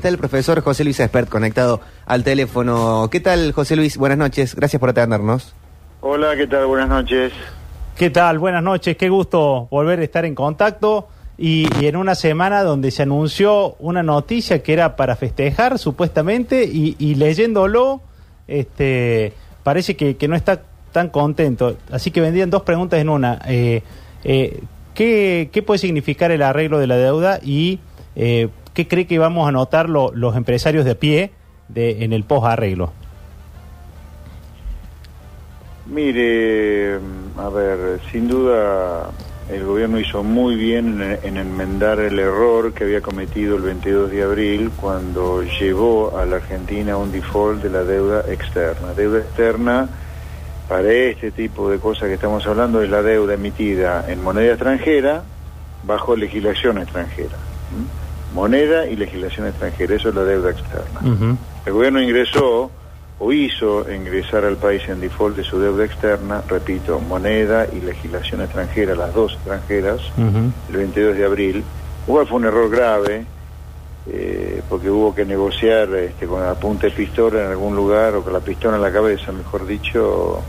Está el profesor José Luis Espert conectado al teléfono. ¿Qué tal, José Luis? Buenas noches. Gracias por atendernos. Hola, ¿qué tal? Buenas noches. ¿Qué tal? Buenas noches. Qué gusto volver a estar en contacto. Y, y en una semana donde se anunció una noticia que era para festejar, supuestamente, y, y leyéndolo, este, parece que, que no está tan contento. Así que vendrían dos preguntas en una. Eh, eh, ¿qué, ¿Qué puede significar el arreglo de la deuda y eh, qué cree que vamos a notar lo- los empresarios de pie de, en el post-arreglo? Mire, a ver, sin duda el gobierno hizo muy bien en, en enmendar el error que había cometido el 22 de abril cuando llevó a la Argentina un default de la deuda externa. Deuda externa para este tipo de cosas que estamos hablando es la deuda emitida en moneda extranjera bajo legislación extranjera. ¿m? Moneda y legislación extranjera, eso es la deuda externa. El gobierno ingresó o hizo ingresar al país en default de su deuda externa, repito, moneda y legislación extranjera, las dos extranjeras, el 22 de abril. Igual fue un error grave, eh, porque hubo que negociar este, con la punta de pistola en algún lugar, o con la pistola en la cabeza, mejor dicho,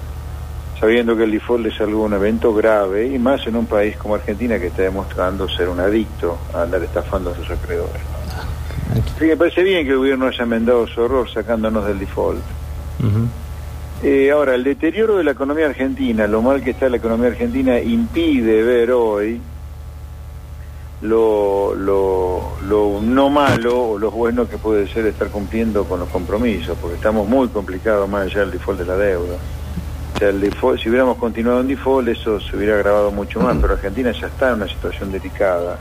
sabiendo que el default es algún evento grave, y más en un país como Argentina que está demostrando ser un adicto a andar estafando a sus acreedores. ¿no? Así que me parece bien que el gobierno haya enmendado su error sacándonos del default. Eh, ahora, el deterioro de la economía argentina, lo mal que está la economía argentina, impide ver hoy lo, lo, lo no malo o lo bueno que puede ser estar cumpliendo con los compromisos, porque estamos muy complicados más allá del default de la deuda. Sea, el default, si hubiéramos continuado en default, eso se hubiera agravado mucho más, pero Argentina ya está en una situación delicada.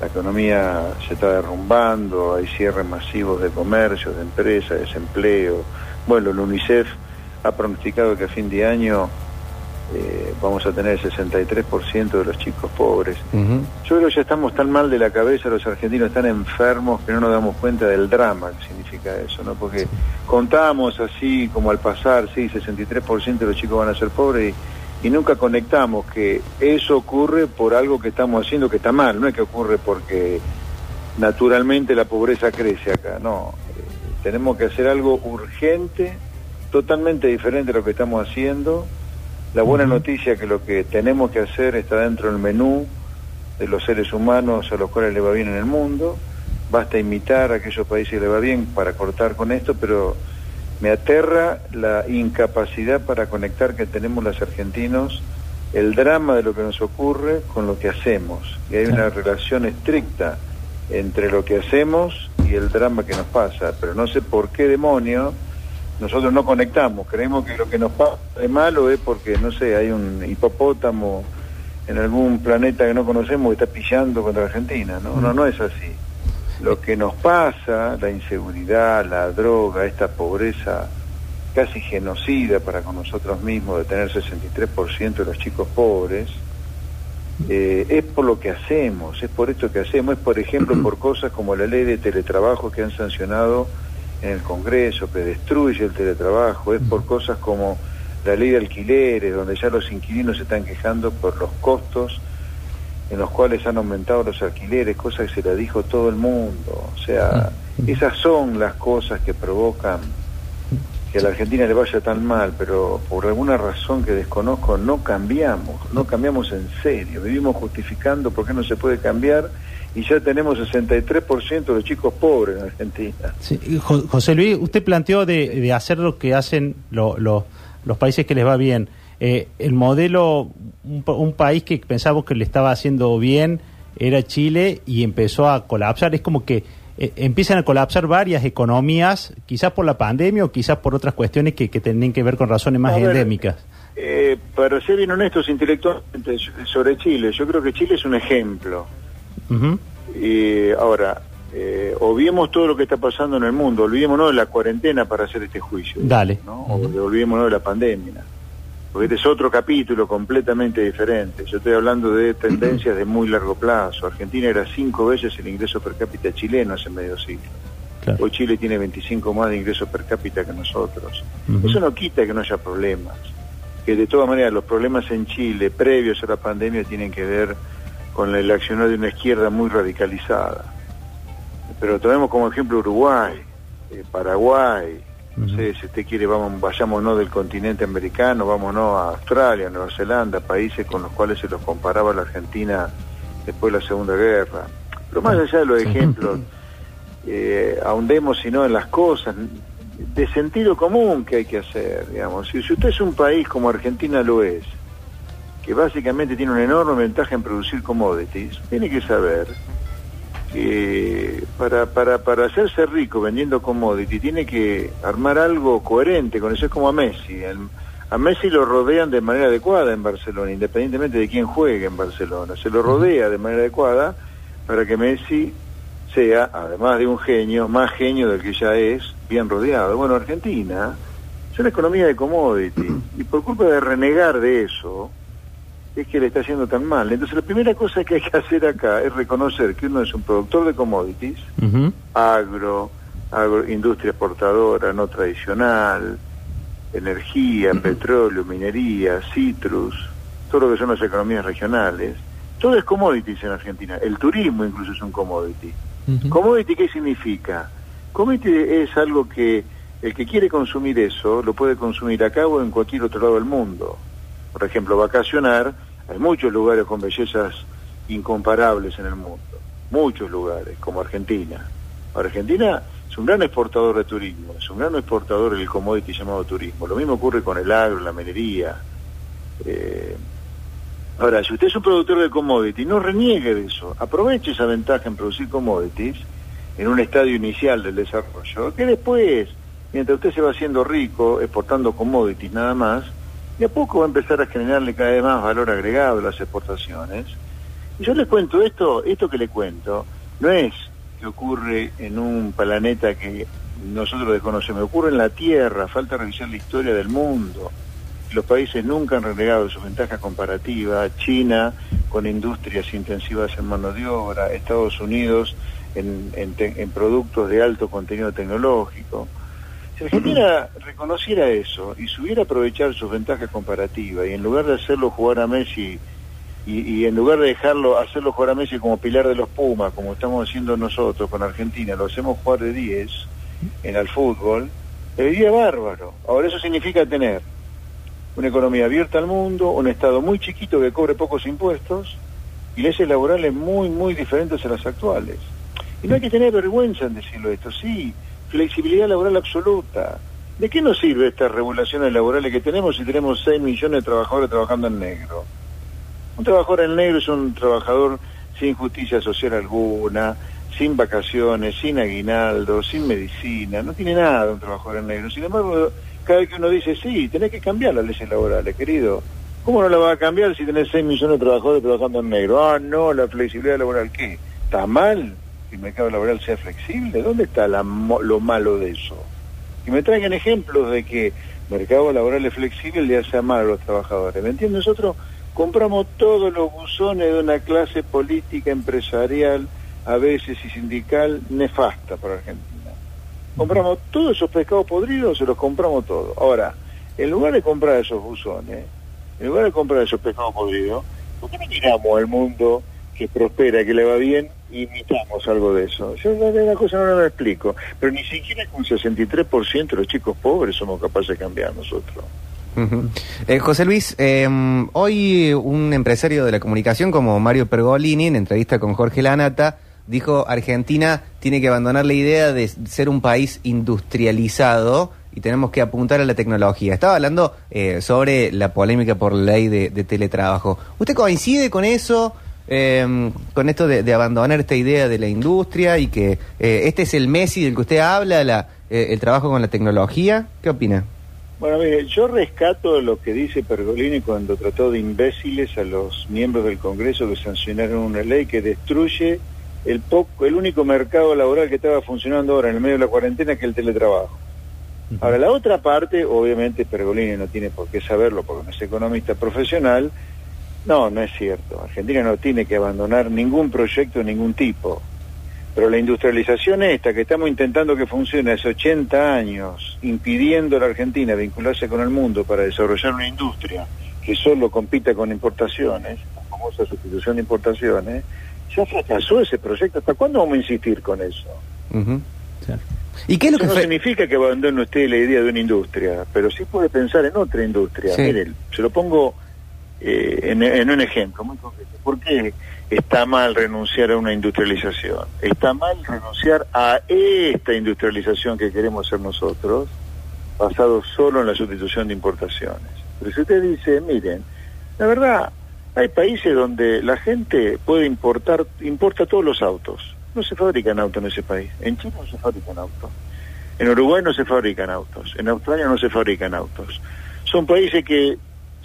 La economía se está derrumbando, hay cierres masivos de comercios, de empresas, desempleo. Bueno, el UNICEF ha pronosticado que a fin de año eh, vamos a tener el 63% de los chicos pobres. Yo creo que ya estamos tan mal de la cabeza, los argentinos están enfermos, que no nos damos cuenta del drama que significa eso, ¿no? Porque contamos así como al pasar, sí, 63% de los chicos van a ser pobres y, y nunca conectamos que eso ocurre por algo que estamos haciendo que está mal, no es que ocurre porque naturalmente la pobreza crece acá, no. Eh, tenemos que hacer algo urgente, totalmente diferente a lo que estamos haciendo. La buena noticia es que lo que tenemos que hacer está dentro del menú de los seres humanos a los cuales le va bien en el mundo. Basta imitar a aquellos países que le va bien para cortar con esto, pero me aterra la incapacidad para conectar que tenemos los argentinos, el drama de lo que nos ocurre con lo que hacemos. Y hay una relación estricta entre lo que hacemos y el drama que nos pasa. Pero no sé por qué demonio nosotros no conectamos. Creemos que lo que nos pasa de malo es porque, no sé, hay un hipopótamo en algún planeta que no conocemos que está pillando contra Argentina. No, no, no es así. Lo que nos pasa, la inseguridad, la droga, esta pobreza casi genocida para con nosotros mismos de tener 63% de los chicos pobres, eh, es por lo que hacemos, es por esto que hacemos, es por ejemplo por cosas como la ley de teletrabajo que han sancionado en el Congreso, que destruye el teletrabajo, es por cosas como la ley de alquileres, donde ya los inquilinos se están quejando por los costos en los cuales han aumentado los alquileres, cosa que se la dijo todo el mundo. O sea, esas son las cosas que provocan que a la Argentina le vaya tan mal, pero por alguna razón que desconozco no cambiamos, no cambiamos en serio, vivimos justificando por qué no se puede cambiar y ya tenemos 63% de los chicos pobres en Argentina. Sí, José Luis, usted planteó de, de hacer lo que hacen lo- lo- los países que les va bien. Eh, el modelo, un, un país que pensamos que le estaba haciendo bien era Chile y empezó a colapsar. Es como que eh, empiezan a colapsar varias economías, quizás por la pandemia o quizás por otras cuestiones que, que tienen que ver con razones más ver, endémicas. Eh, para ser bien honestos intelectualmente sobre Chile, yo creo que Chile es un ejemplo. Ujú. Y ahora, eh, obviemos todo lo que está pasando en el mundo, olvidémonos de la cuarentena para hacer este juicio. Dale. ¿no? O olvidémonos de la pandemia. Porque este es otro capítulo completamente diferente. Yo estoy hablando de tendencias de muy largo plazo. Argentina era cinco veces el ingreso per cápita chileno hace medio siglo. Claro. Hoy Chile tiene 25 más de ingreso per cápita que nosotros. Eso no quita que no haya problemas. Que de todas maneras los problemas en Chile previos a la pandemia tienen que ver con el accionar de una izquierda muy radicalizada. pero tomemos como ejemplo Uruguay, eh, Paraguay, no sé, si usted quiere, vamos, vayámonos del continente americano, vámonos a Australia, Nueva Zelanda, países con los cuales se los comparaba la Argentina después de la Segunda Guerra. Pero más allá de los ejemplos, eh, ahondemos sino en las cosas de sentido común que hay que hacer, digamos. Si, si usted es un país como Argentina lo es, que básicamente tiene una enorme ventaja en producir commodities, tiene que saber que para, para, para hacerse rico vendiendo commodity tiene que armar algo coherente con eso. Es como a Messi. a Messi lo rodean de manera adecuada en Barcelona, independientemente de quién juegue en Barcelona. Se lo rodea de manera adecuada para que Messi sea, además de un genio, más genio del que ya es, bien rodeado. Bueno, Argentina es una economía de commodity y por culpa de renegar de eso, es que le está haciendo tan mal. Entonces la primera cosa que hay que hacer acá es reconocer que uno es un productor de commodities, agro, agro, industria exportadora no tradicional, energía, petróleo, minería, citrus, todo lo que son las economías regionales. Todo es commodities en Argentina. El turismo incluso es un commodity. ¿Commodity qué significa? Commodity es algo que el que quiere consumir eso lo puede consumir acá o en cualquier otro lado del mundo. Por ejemplo, vacacionar hay muchos lugares con bellezas incomparables en el mundo, muchos lugares, como Argentina. Argentina es un gran exportador de turismo, es un gran exportador del commodity llamado turismo. Lo mismo ocurre con el agro, la minería. Eh, ahora, si usted es un productor de commodity, no reniegue de eso. Aproveche esa ventaja en producir commodities en un estadio inicial del desarrollo, que después, mientras usted se va haciendo rico exportando commodities nada más, y a poco va a empezar a generarle cada vez más valor agregado a las exportaciones. Y yo les cuento esto, esto que le cuento, no es que ocurre en un planeta que nosotros desconocemos, ocurre en la Tierra, falta revisar la historia del mundo. Los países nunca han renegado su ventaja comparativa, China con industrias intensivas en mano de obra, Estados Unidos en productos de alto contenido tecnológico. Si Argentina reconociera eso y supiera aprovechar sus ventajas comparativas y en lugar de hacerlo jugar a Messi y, en lugar de dejarlo hacerlo jugar a Messi como pilar de los Pumas, como estamos haciendo nosotros con Argentina, lo hacemos jugar de 10 en el fútbol, le bárbaro. Ahora eso significa tener una economía abierta al mundo, un Estado muy chiquito que cobre pocos impuestos y leyes laborales muy, muy diferentes a las actuales. Y no hay que tener vergüenza en decirlo esto, sí, flexibilidad laboral absoluta. ¿De qué nos sirve estas regulaciones laborales que tenemos si tenemos 6 millones de trabajadores trabajando en negro? Un trabajador en negro es un trabajador sin justicia social alguna, sin vacaciones, sin aguinaldo, sin medicina, no tiene nada un trabajador en negro. Sin embargo, cada vez que uno dice, sí, tenés que cambiar las leyes laborales, querido. ¿Cómo no la va a cambiar si tenés 6 millones de trabajadores trabajando en negro? Ah, no, la flexibilidad laboral, ¿qué? ¿Está mal? El mercado laboral sea flexible? ¿Dónde está lo malo de eso? Y me traigan ejemplos de que mercado laboral es flexible le hace mal a los trabajadores. ¿Me entiendes? Nosotros compramos todos los buzones de una clase política, empresarial, a veces y sindical, nefasta para Argentina. Compramos todos esos pescados podridos, se los compramos todos. Ahora, en lugar de comprar esos buzones, en lugar de comprar esos pescados podridos, ¿por qué no miramos al mundo que prospera, que le va bien, imitamos algo de eso. Yo la, cosa no la explico, pero ni siquiera con 63% de los chicos pobres somos capaces de cambiar nosotros. Eh, José Luis, em, hoy un empresario de la comunicación como Mario Pergolini, en entrevista con Jorge Lanata, dijo Argentina tiene que abandonar la idea de ser un país industrializado y tenemos que apuntar a la tecnología. Estaba hablando eh, sobre la polémica por ley de teletrabajo. ¿Usted coincide con eso? Eh, con esto de, abandonar esta idea de la industria y que eh, este es el Messi del que usted habla, la, eh, el trabajo con la tecnología. ¿Qué opina? Bueno, mire, yo rescato lo que dice Pergolini cuando trató de imbéciles a los miembros del Congreso que sancionaron una ley que destruye el, poco, el único mercado laboral que estaba funcionando ahora en el medio de la cuarentena, que es el teletrabajo. Ahora, la otra parte, obviamente Pergolini no tiene por qué saberlo porque no es economista profesional, no, no es cierto. Argentina no tiene que abandonar ningún proyecto de ningún tipo. Pero la industrialización esta, que estamos intentando que funcione hace 80 años, impidiendo a la Argentina vincularse con el mundo para desarrollar una industria que solo compita con importaciones, la famosa sustitución de importaciones, ya fracasó ese proyecto. ¿Hasta cuándo vamos a insistir con eso? Ujú. ¿Y qué es lo que Eso no fue? significa que abandone usted la idea de una industria, pero sí puede pensar en otra industria. Sí. Mire, se lo pongo eh, en, un ejemplo muy concreto. ¿Por qué está mal renunciar a una industrialización? Está mal renunciar a esta industrialización que queremos hacer nosotros, basado solo en la sustitución de importaciones. Pero si usted dice, miren, la verdad, hay países donde la gente puede importar, importa todos los autos. No se fabrican autos en ese país. En Chile no se fabrican autos. En Uruguay no se fabrican autos. En Australia no se fabrican autos. Son países que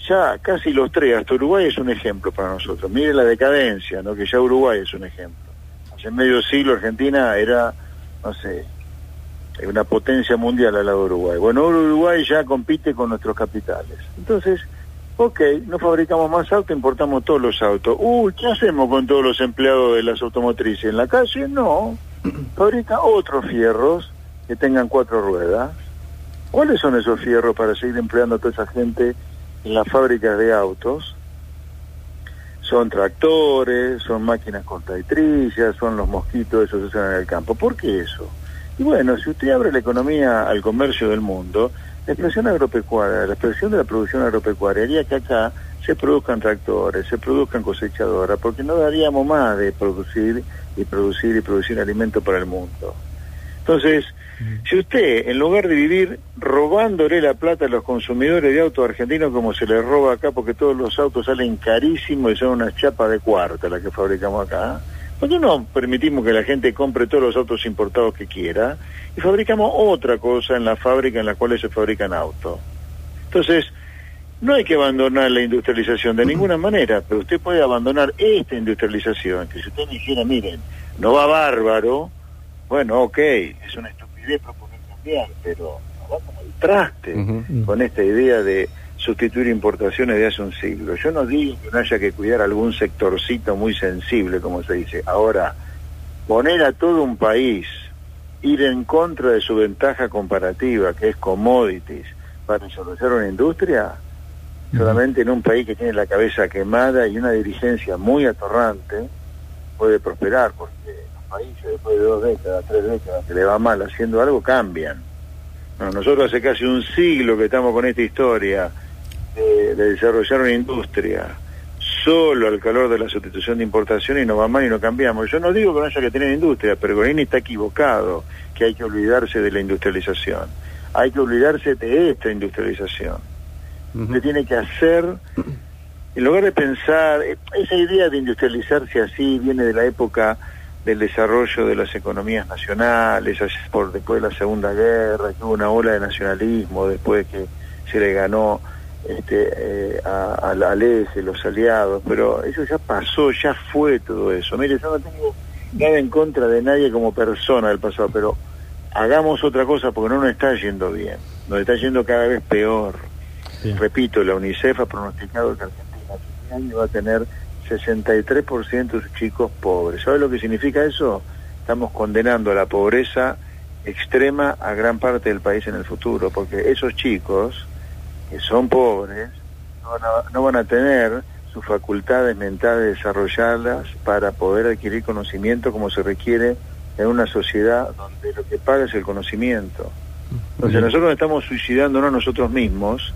ya casi los tres, hasta Uruguay es un ejemplo para nosotros. Mire la decadencia, ¿no? que ya Uruguay es un ejemplo. Hace medio siglo Argentina era, no sé, una potencia mundial al lado de Uruguay. Bueno, Uruguay ya compite con nuestros capitales. Entonces, ok, no fabricamos más autos, importamos todos los autos. Uy, ¿qué hacemos con todos los empleados de las automotrices? ¿En la calle? No. Fabrica otros fierros que tengan cuatro ruedas. ¿Cuáles son esos fierros para seguir empleando a toda esa gente las fábricas de autos? Son tractores, son máquinas cortaditrillas, son los mosquitos, esos se usan en el campo. ¿Por qué eso? Y bueno, si usted abre la economía al comercio del mundo, la expresión agropecuaria, la expresión de la producción agropecuaria haría que acá se produzcan tractores, se produzcan cosechadoras, porque no daríamos más de producir y producir y producir alimento para el mundo. Entonces, si usted, en lugar de vivir robándole la plata a los consumidores de autos argentinos como se les roba acá, porque todos los autos salen carísimos y son unas chapas de cuarta las que fabricamos acá, ¿por qué no permitimos que la gente compre todos los autos importados que quiera y fabricamos otra cosa en la fábrica en la cual se fabrican autos? Entonces, no hay que abandonar la industrialización de ninguna manera, pero usted puede abandonar esta industrialización, que si usted me dijera, miren, no va bárbaro, bueno, ok, es una estupidez proponer cambiar, pero no va como el traste Ujú. con esta idea de sustituir importaciones de hace un siglo. Yo no digo que no haya que cuidar algún sectorcito muy sensible, como se dice. Ahora, poner a todo un país, ir en contra de su ventaja comparativa, que es commodities, para desarrollar una industria, solamente en un país que tiene la cabeza quemada y una dirigencia muy atorrante, puede prosperar, porque países después de dos décadas, tres décadas, que le va mal haciendo algo, cambian. No, nosotros hace casi un siglo que estamos con esta historia de, de desarrollar una industria solo al calor de la sustitución de importación y no va mal y no cambiamos. Yo no digo que no haya que tener industria, pero Gorini está equivocado, que hay que olvidarse de la industrialización. Hay que olvidarse de esta industrialización. Ujú. Se tiene que hacer, en lugar de pensar, eh, esa idea de industrializarse así viene de la época del desarrollo de las economías nacionales, por después de la Segunda Guerra, que hubo una ola de nacionalismo después que se le ganó este, eh, a- al, al eje, los aliados, pero eso ya pasó, ya fue todo eso. Mire, yo no tengo nada en contra de nadie como persona del pasado, pero hagamos otra cosa porque no nos está yendo bien, nos está yendo cada vez peor. Repito, la UNICEF ha pronosticado que Argentina este año va a tener 63% de sus chicos pobres. ¿Sabe lo que significa eso? Estamos condenando a la pobreza extrema a gran parte del país en el futuro, porque esos chicos que son pobres no van a, no van a tener sus facultades mentales desarrolladas para poder adquirir conocimiento como se requiere en una sociedad donde lo que paga es el conocimiento. Entonces nosotros estamos suicidándonos nosotros mismos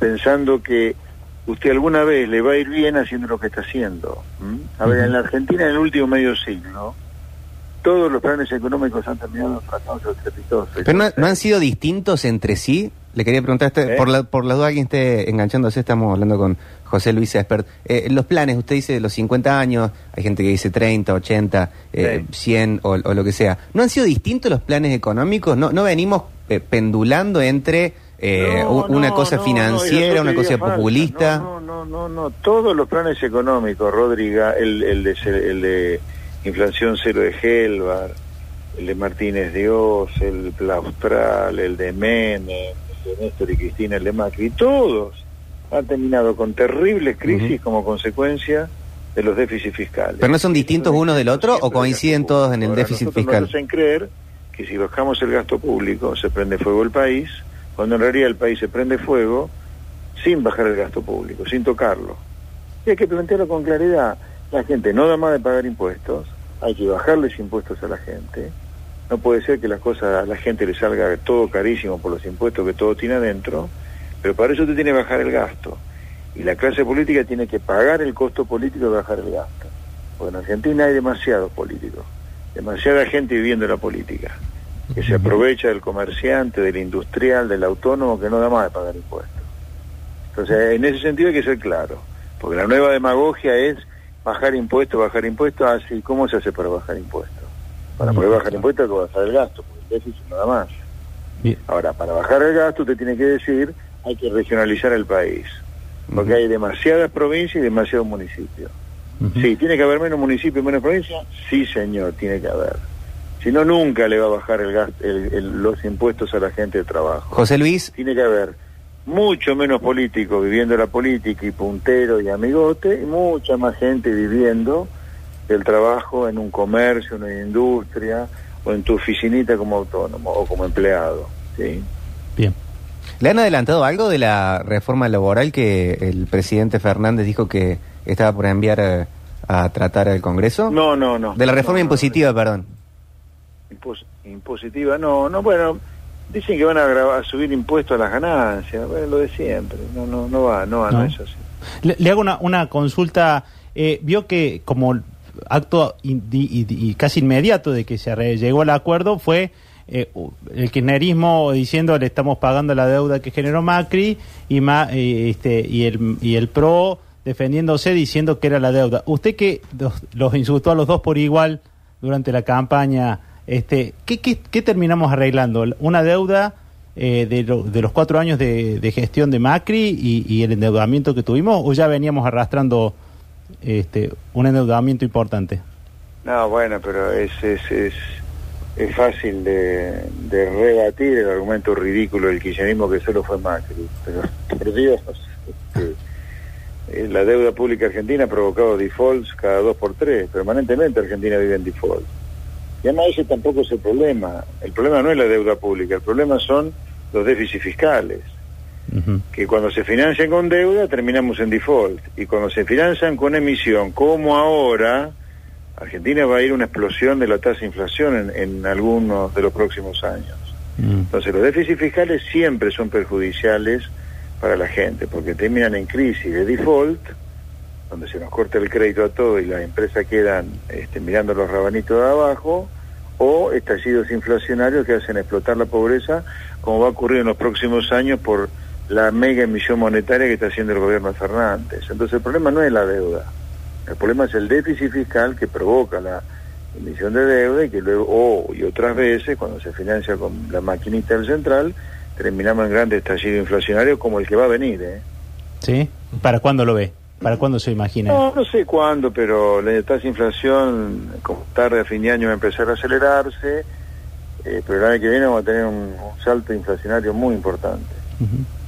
pensando que usted alguna vez le va a ir bien haciendo lo que está haciendo. A ver, en la Argentina en el último medio siglo, todos los planes económicos han terminado en fracasos estrepitosos. Pero no, no han sido distintos entre sí. Le quería preguntar, este, ¿Eh? por, la, por las dudas que esté enganchándose, estamos hablando con José Luis Espert. Eh, los planes, usted dice los 50 años, hay gente que dice 30, 80, eh, 100 o, o lo que sea. ¿No han sido distintos los planes económicos? ¿No, no venimos eh, pendulando entre eh, No, una no, cosa no, no, financiera, una cosa populista? No, no, no, no, no. Todos los planes económicos, Rodriga, el, el, de, el de inflación cero de Helvar, el de Martínez Dios, el Plaustral, el de Menem, el de Néstor y Cristina, el de Macri, todos han terminado con terribles crisis como consecuencia de los déficits fiscales. ¿Pero no son distintos Eso uno del otro o coinciden todos en el. Ahora, déficit fiscal? Nos hacen creer que si bajamos el gasto público se prende fuego el país, cuando en realidad el país se prende fuego sin bajar el gasto público, sin tocarlo. Y hay que plantearlo con claridad. La gente no da más de pagar impuestos, hay que bajarles impuestos a la gente No puede ser que las cosas a la gente le salga todo carísimo por los impuestos que todo tiene adentro, pero para eso usted tiene que bajar el gasto. Y la clase política tiene que pagar el costo político de bajar el gasto. Porque en Argentina hay demasiados políticos, demasiada gente viviendo la política, que se aprovecha del comerciante, del industrial, del autónomo, que no da más de pagar impuestos. Entonces, en ese sentido hay que ser claro, porque la nueva demagogia es bajar impuestos, bajar impuestos, así, ¿cómo se hace para bajar impuestos? Para poder bajar impuestos hay que bajar el gasto, porque el déficit nada más. Bien. Ahora, para bajar el gasto usted tiene que decir, hay que regionalizar el país, porque hay demasiadas provincias y demasiados municipios. Ujú. Sí, ¿tiene que haber menos municipios y menos provincias? Sí, señor, tiene que haber. Si no, nunca le va a bajar el gas- el- el- los impuestos a la gente de trabajo. José Luis, Tiene que haber mucho menos políticos viviendo la política y puntero y amigote, y mucha más gente viviendo del trabajo en un comercio, en una industria, o en tu oficinita como autónomo o como empleado. ¿sí? Bien. ¿le han adelantado algo de la reforma laboral que el presidente Fernández dijo que estaba por enviar eh, a, tratar al Congreso? No, no, no. De la reforma No, no, impositiva, perdón. Impos- impositiva, no, no, bueno, dicen que van a, a subir impuestos a las ganancias, bueno, lo de siempre, no, no, no va, no va, no, No. es así. Le, le hago una, una consulta. eh, vio que como acto in- di- y, casi inmediato de que se llegó al acuerdo fue eh, el kirchnerismo diciendo le estamos pagando la deuda que generó Macri y, ma- eh, este, y, el, y el PRO defendiéndose diciendo que era la deuda. Usted que los, los insultó a los dos por igual durante la campaña, este, ¿qué, terminamos arreglando? ¿Una deuda eh, de, lo- de los cuatro años de, gestión de Macri y, el endeudamiento que tuvimos o ya veníamos arrastrando este, un endeudamiento importante? No, bueno, pero es, es, es, es fácil de, de rebatir el argumento ridículo del kirchnerismo que solo fue Macri, pero por Dios, este, eh, la deuda pública argentina ha provocado defaults cada dos por tres, permanentemente Argentina vive en default. Y además ese tampoco es el problema, el problema no es la deuda pública, el problema son los déficits fiscales. Que cuando se financian con deuda terminamos en default y cuando se financian con emisión, como ahora, Argentina va a ir a una explosión de la tasa de inflación en, en algunos de los próximos años. Mm. Entonces los déficits fiscales siempre son perjudiciales para la gente porque terminan en crisis de default, donde se nos corta el crédito a todo y las empresas quedan este, mirando los rabanitos de abajo, o estallidos inflacionarios que hacen explotar la pobreza, como va a ocurrir en los próximos años por la mega emisión monetaria que está haciendo el gobierno de Fernández. Entonces el problema no es la deuda, el problema es el déficit fiscal que provoca la emisión de deuda y que luego, o y otras veces, cuando se financia con la maquinita del central, terminamos en grandes estallidos inflacionarios como el que va a venir. ¿eh? ¿Sí? ¿Para cuándo lo ve? ¿Para cuándo se imagina? No, no sé cuándo, pero la tasa de inflación, como tarde a fin de año, va a empezar a acelerarse, eh, pero el año que viene vamos a tener un, un salto inflacionario muy importante.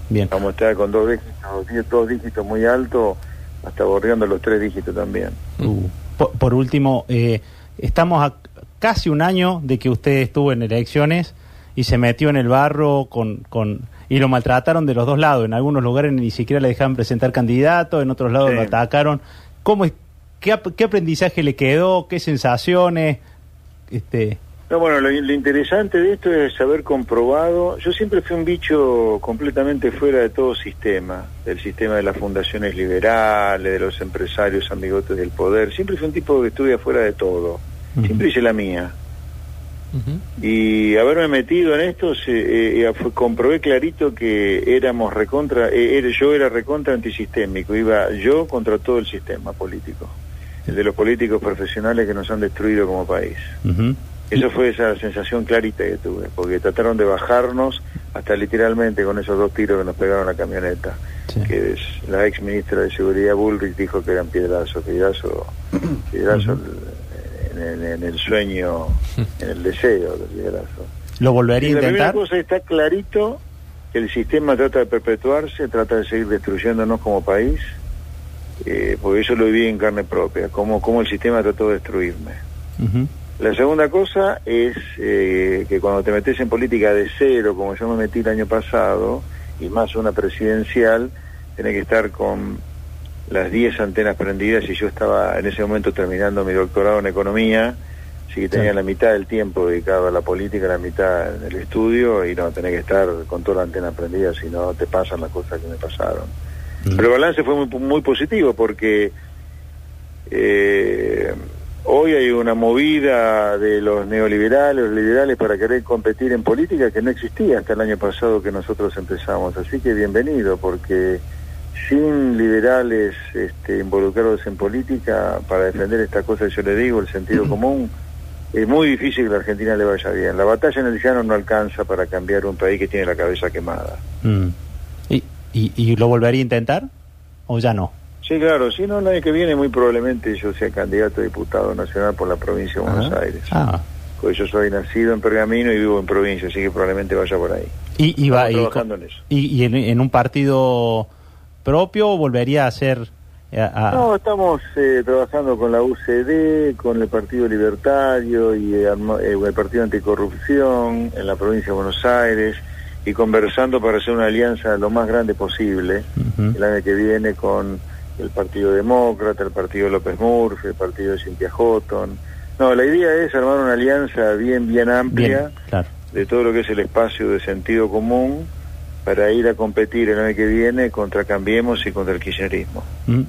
Bien. Vamos a estar con dos dígitos, dos dígitos muy altos, hasta bordeando los tres dígitos también. Uh, Por, por último, eh, estamos a casi un año de que usted estuvo en elecciones y se metió en el barro con, con y lo maltrataron de los dos lados. En algunos lugares ni siquiera le dejaban presentar candidato, en otros lados Sí. lo atacaron. ¿Cómo es, qué, ap- qué aprendizaje le quedó? ¿Qué sensaciones? Este, No, bueno, lo, lo interesante de esto es haber comprobado. Yo siempre fui un bicho completamente fuera de todo sistema, del sistema de las fundaciones liberales, de los empresarios amigotes del poder. Siempre fui un tipo que estudia fuera de todo. Siempre hice la mía. Y haberme metido en esto, se, eh, fue- comprobé clarito que éramos recontra, eh, yo era recontra antisistémico, iba yo contra todo el sistema político, el de los políticos profesionales que nos han destruido como país. ujú. Eso fue esa sensación clarita que tuve, porque trataron de bajarnos hasta literalmente con esos dos tiros que nos pegaron a la camioneta, Sí. que es la ex ministra de Seguridad Bullrich dijo que eran piedrazos, piedrazos, piedrazos en, en- en el sueño, en el deseo de piedrazo. ¿Lo volvería a la primera intentar? cosa está clarito que el sistema trata de perpetuarse, trata de seguir destruyéndonos como país, eh, porque eso lo viví en carne propia, cómo, cómo el sistema trató de destruirme. Ujú. La segunda cosa es eh, que cuando te metes en política de cero, como yo me metí el año pasado, y más una presidencial, tenés que estar con las 10 antenas prendidas y yo estaba en ese momento terminando mi doctorado en economía, Así que tenía Sí. la mitad del tiempo dedicado a la política, la mitad en el estudio y no, tenés que estar con toda la antena prendida, si no te pasan las cosas que me pasaron. Pero el balance fue muy, muy positivo porque eh, hoy hay una movida de los neoliberales, los liberales para querer competir en política que no existía hasta el año pasado que nosotros empezamos. Así que bienvenido porque sin liberales este, involucrados en política para defender esta cosa que yo le digo, el sentido común, es muy difícil que la Argentina le vaya bien. La batalla en el llano no alcanza para cambiar un país que tiene la cabeza quemada. Mm. ¿Y, y, y lo volvería a intentar? ¿O ya no? Sí, claro, si no, el año que viene muy probablemente yo sea candidato a diputado nacional por la provincia de Buenos Ah. Aires. Ah. Porque yo soy nacido en Pergamino y vivo en provincia, así que probablemente vaya por ahí. Y, y, va, Estamos y, trabajando en eso. y- y en, en un partido propio o volvería a ser... eh, a- No, estamos eh, trabajando con la UCD, con el Partido Libertario y eh, eh, el Partido Anticorrupción en la provincia de Buenos Aires y conversando para hacer una alianza lo más grande posible el año que viene con el Partido Demócrata, el Partido López Murphy, el Partido de Cintia Houghton. No, la idea es armar una alianza bien, bien amplia Bien, claro. de todo lo que es el espacio de sentido común para ir a competir el año que viene contra Cambiemos y contra el kirchnerismo. Mm.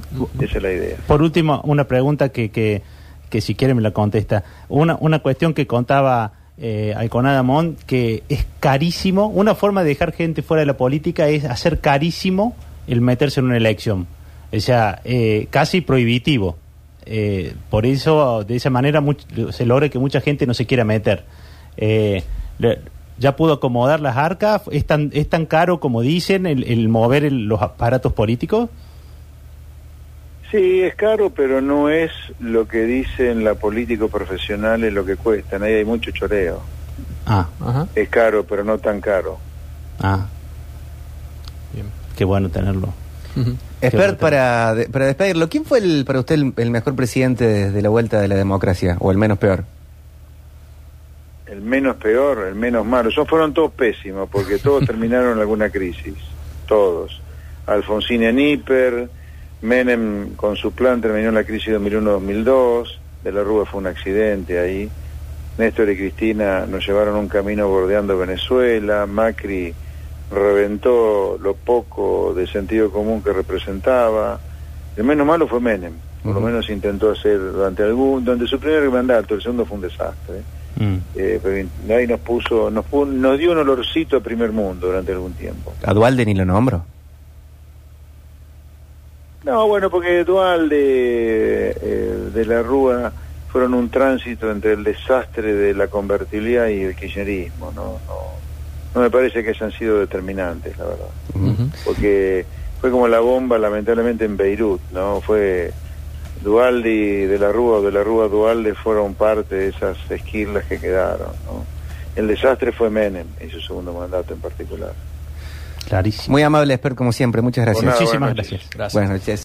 Esa es la idea. Por último, una pregunta que, que, que si quiere me la contesta. Una, una cuestión que contaba eh, Alconada Mont, que es carísimo, una forma de dejar gente fuera de la política es hacer carísimo el meterse en una elección. O sea, eh, casi prohibitivo. Eh, por eso, de esa manera, much- se logra que mucha gente no se quiera meter. Eh, le- ¿Ya pudo acomodar las arcas? ¿Es tan, es tan caro como dicen el, el mover el- los aparatos políticos? Sí, es caro, pero no es lo que dicen la políticos profesionales lo que cuestan. Ahí hay mucho choreo. Ah, Ajá. Es caro, pero no tan caro. ah, Bien. qué bueno tenerlo. Expert, para, para despedirlo, ¿quién fue el, para usted el, el mejor presidente desde la vuelta de la democracia? ¿O el menos peor? El menos peor, el menos malo. Son fueron todos pésimos, porque todos terminaron en alguna crisis. Todos. Alfonsín en hiper, Menem con su plan terminó en la crisis 2001-2002, De la Rúa fue un accidente ahí. Néstor y Cristina nos llevaron un camino bordeando Venezuela, Macri reventó lo poco de sentido común que representaba. El menos malo fue Menem, por lo menos intentó hacer durante algún, durante su primer mandato, el segundo fue un desastre. Mm. Eh, pero ahí nos puso, nos, pu- nos dio un olorcito a primer mundo durante algún tiempo. ¿A Dualde ni lo nombro? No, bueno, porque Dualde eh, de la Rúa fueron un tránsito entre el desastre de la convertibilidad y el kirchnerismo, ¿no? No, no me parece que hayan sido determinantes, la verdad. Porque fue como la bomba, lamentablemente, en Beirut, ¿no? Fue Dualde y de la Rúa, o de la Rúa Dualde fueron parte de esas esquirlas que quedaron, ¿no? El desastre fue Menem y su segundo mandato en particular. Clarísimo. Muy amable, Expert, como siempre. Muchas gracias. nada, Muchísimas gracias. Gracias. Buenas noches.